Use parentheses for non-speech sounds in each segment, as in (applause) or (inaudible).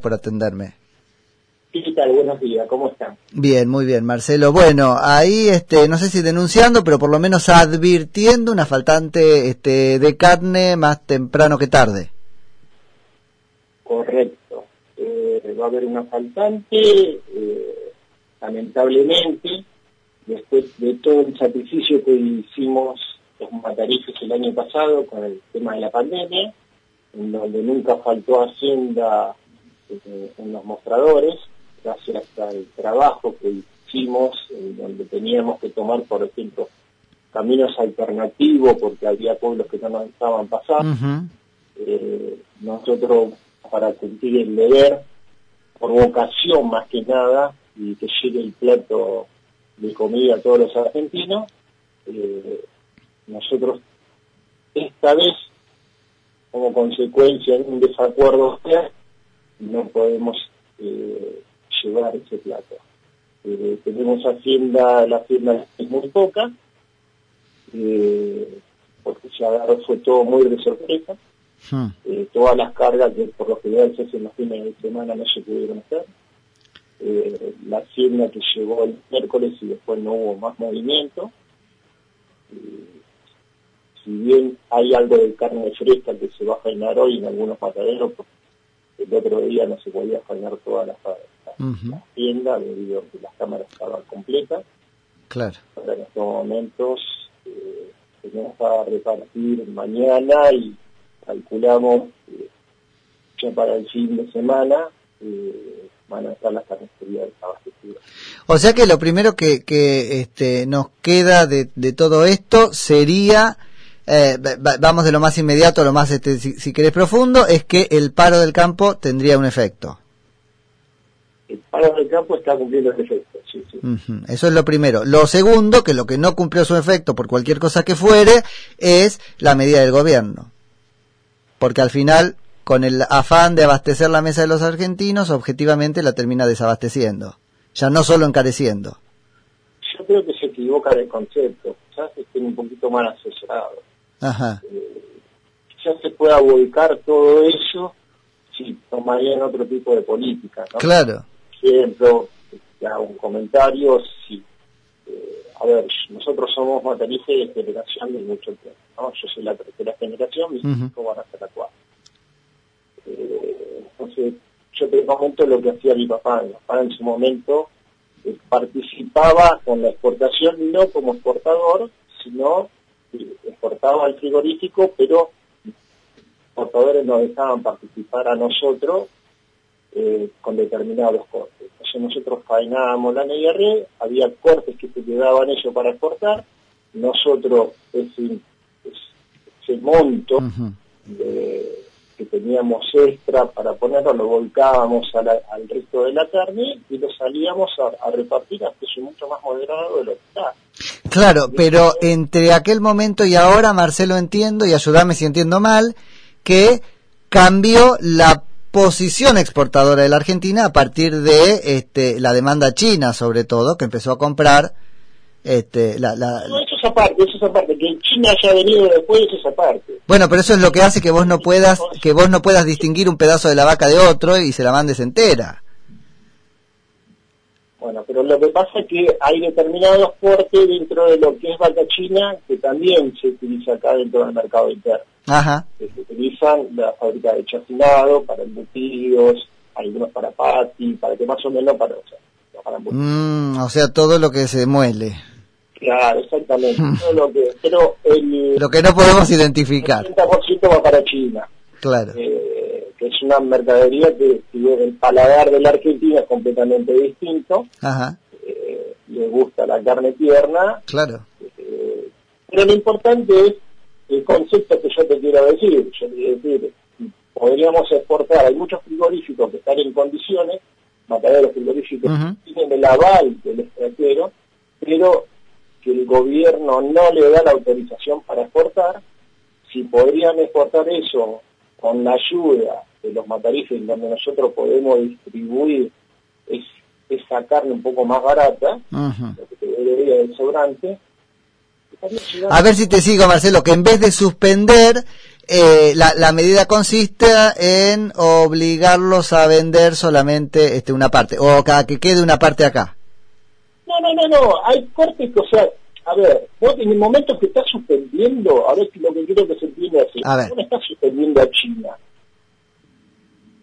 por atenderme. ¿Qué tal? Buenos días, ¿cómo están? Bien, muy bien, Marcelo. Bueno, ahí, este, no sé si denunciando, pero por lo menos advirtiendo una faltante este, de carne más temprano que tarde. Correcto. Eh, va a haber una faltante, eh, lamentablemente, después de todo el sacrificio que hicimos los matarifes el año pasado con el tema de la pandemia, en donde nunca faltó Hacienda eh, en los mostradores, gracias al trabajo que hicimos, en donde teníamos que tomar, por ejemplo, caminos alternativos porque había pueblos que no nos estaban pasando. Eh, nosotros, para cumplir el deber, por vocación más que nada, y que llegue el plato de comida a todos los argentinos, eh, nosotros esta vez, como consecuencia de un desacuerdo, no podemos eh, llevar ese plato. Eh, tenemos hacienda, la hacienda es muy poca, eh, porque se agarró, fue todo muy de sorpresa. Hmm. Todas las cargas que por lo general se hacen los fines de semana no se pudieron hacer. la hacienda que llegó el miércoles y después no hubo más movimiento. si bien hay algo de carne fresca que se va a fainar hoy en algunos mataderos, el otro día no se podía fainar toda la, la, tienda debido a que las cámaras estaban completas. Claro. Ahora en estos momentos eh, tenemos a repartir mañana y calculamos eh, ya para el fin de semana eh, van a estar las carnicerías desabastecidas. O sea que lo primero que, que este, nos queda de, de todo esto sería eh, vamos de lo más inmediato a lo más, este, si, querés, profundo, es que el paro del campo tendría un efecto. El paro del campo está cumpliendo ese efecto, sí, sí. Eso es lo primero. Lo segundo, que lo que no cumplió su efecto por cualquier cosa que fuere, es la medida del gobierno. Porque al final, con el afán de abastecer la mesa de los argentinos, objetivamente la termina desabasteciendo. Ya no solo encareciendo. Yo creo que se equivoca el concepto. Quizás estén un poquito mal asesorado. Ajá. Eh, ya se pueda volcar todo eso si tomarían otro tipo de política. ¿no? Claro. Por ejemplo, hago un comentario, si, eh, a ver, nosotros somos matarices de generación de mucho tiempo, ¿no? Yo soy la tercera generación, mis hijos van a ser la cuarta. Eh, entonces, yo te comento lo que hacía mi papá. Mi papá en su momento participaba con la exportación no como exportador, sino exportaba al frigorífico, pero los exportadores nos dejaban participar a nosotros eh, con determinados cortes. Entonces nosotros fainábamos la NIR, había cortes que se quedaban ellos para exportar, nosotros ese, ese monto de que teníamos extra para ponerlo, lo volcábamos al resto de la carne y lo salíamos a, repartir a precio mucho más moderado de lo que está. Claro, pero entre aquel momento y ahora, Marcelo, entiendo, y ayúdame si entiendo mal, que cambió la posición exportadora de la Argentina a partir de este, la demanda china, sobre todo, que empezó a comprar este, la, la... No, eso es aparte, eso es aparte, que China haya venido después, eso es aparte. Bueno, pero eso es lo que hace que vos no puedas, que vos no puedas distinguir un pedazo de la vaca de otro y se la mandes entera. Bueno, pero lo que pasa es que hay determinados cortes dentro de lo que es vaca china que también se utiliza acá dentro del mercado interno. Ajá. Que se utilizan la fábrica de chacinado para embutidos, algunos para pati, para que más o menos para, o sea, para mm, o sea, todo lo que se muele. Claro, exactamente. (laughs) lo que, pero el, lo que no podemos identificar. El 30% va para China. Claro. Eh, que es una mercadería que, el paladar de la Argentina es completamente distinto. Ajá. Eh, le gusta la carne tierna. Claro. Eh, pero lo importante es el concepto que yo te quiero decir. Yo quiero decir, podríamos exportar, hay muchos frigoríficos que están en condiciones, mataderos frigoríficos, tienen el aval del extranjero, pero que el gobierno no le da la autorización para exportar, si podrían exportar eso con la ayuda de los matarifes donde nosotros podemos distribuir esa carne un poco más barata, lo que debería del sobrante. A ver si te sigo, Marcelo, que en vez de suspender eh, la, la, medida consiste en obligarlos a vender solamente este, una parte, o que quede una parte acá. No, no, no, no, hay cortes o sea, a ver, vos en el momento que estás suspendiendo, a ver si lo que quiero que se entienda así, vos no estás suspendiendo a China,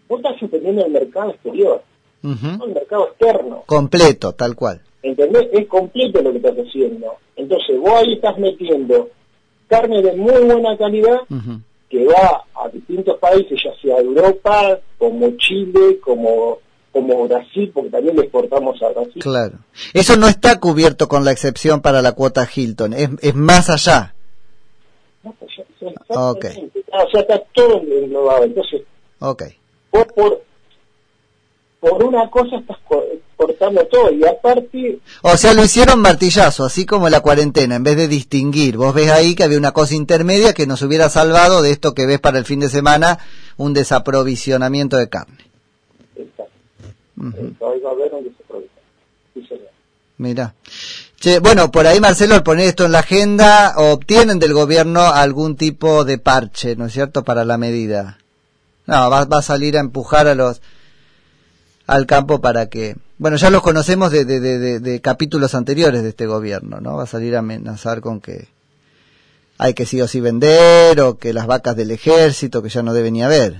vos estás suspendiendo el mercado exterior, el mercado externo. Completo, tal cual. ¿Entendés? Es completo lo que estás haciendo. Entonces vos ahí estás metiendo carne de muy buena calidad que va a distintos países, ya sea Europa, como Chile, como como Brasil, porque también le exportamos a Brasil. Claro. Eso no está cubierto con la excepción para la cuota Hilton, es, es más allá. Más allá, okay. Ah, o sea, está todo englobado. Entonces, okay. Vos por, por una cosa estás cortando todo y aparte... O sea, lo hicieron martillazo, así como la cuarentena, en vez de distinguir. Vos ves ahí que había una cosa intermedia que nos hubiera salvado de esto que ves para el fin de semana, un desaprovisionamiento de carne. Exacto. va a haber un desaprovisionamiento. Mira. Che, bueno, por ahí Marcelo, al poner esto en la agenda, obtienen del gobierno algún tipo de parche, ¿no es cierto?, para la medida. No, va, va a salir a empujar a los al campo para que, bueno, ya los conocemos de, de, de, de, capítulos anteriores de este gobierno, ¿no? Va a salir a amenazar con que hay que sí o sí vender o que las vacas del ejército que ya no deben ni haber.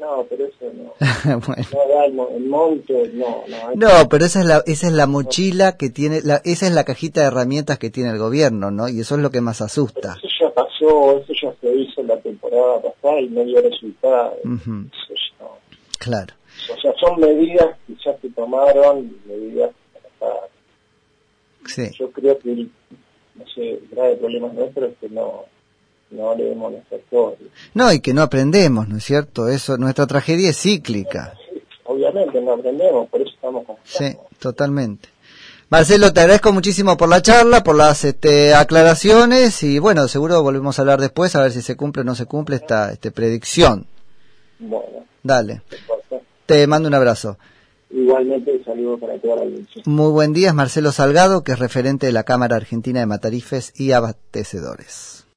No, pero eso no. (laughs) bueno. No, el monte, no, no. No, pero esa es la, esa es la mochila que tiene, la, esa es la cajita de herramientas que tiene el gobierno, ¿no? Y eso es lo que más asusta. eso ya pasó, eso ya se hizo la temporada pasada y no dio resultado. Claro. O sea, son medidas que ya se tomaron, medidas para... Sí. Yo creo que, no sé, el grave problema nuestro es que no, no leemos nuestra historia. No, y que no aprendemos, ¿no es cierto? Eso, nuestra tragedia es cíclica. obviamente no aprendemos, por eso estamos con Sí, totalmente. Marcelo, te agradezco muchísimo por la charla, por las este, aclaraciones y bueno, seguro volvemos a hablar después a ver si se cumple o no se cumple esta este, predicción. Bueno. Dale. Te mando un abrazo. Igualmente, saludo para toda la audiencia. Muy buen día, es Marcelo Salgado, que es referente de la Cámara Argentina de Matarifes y Abastecedores.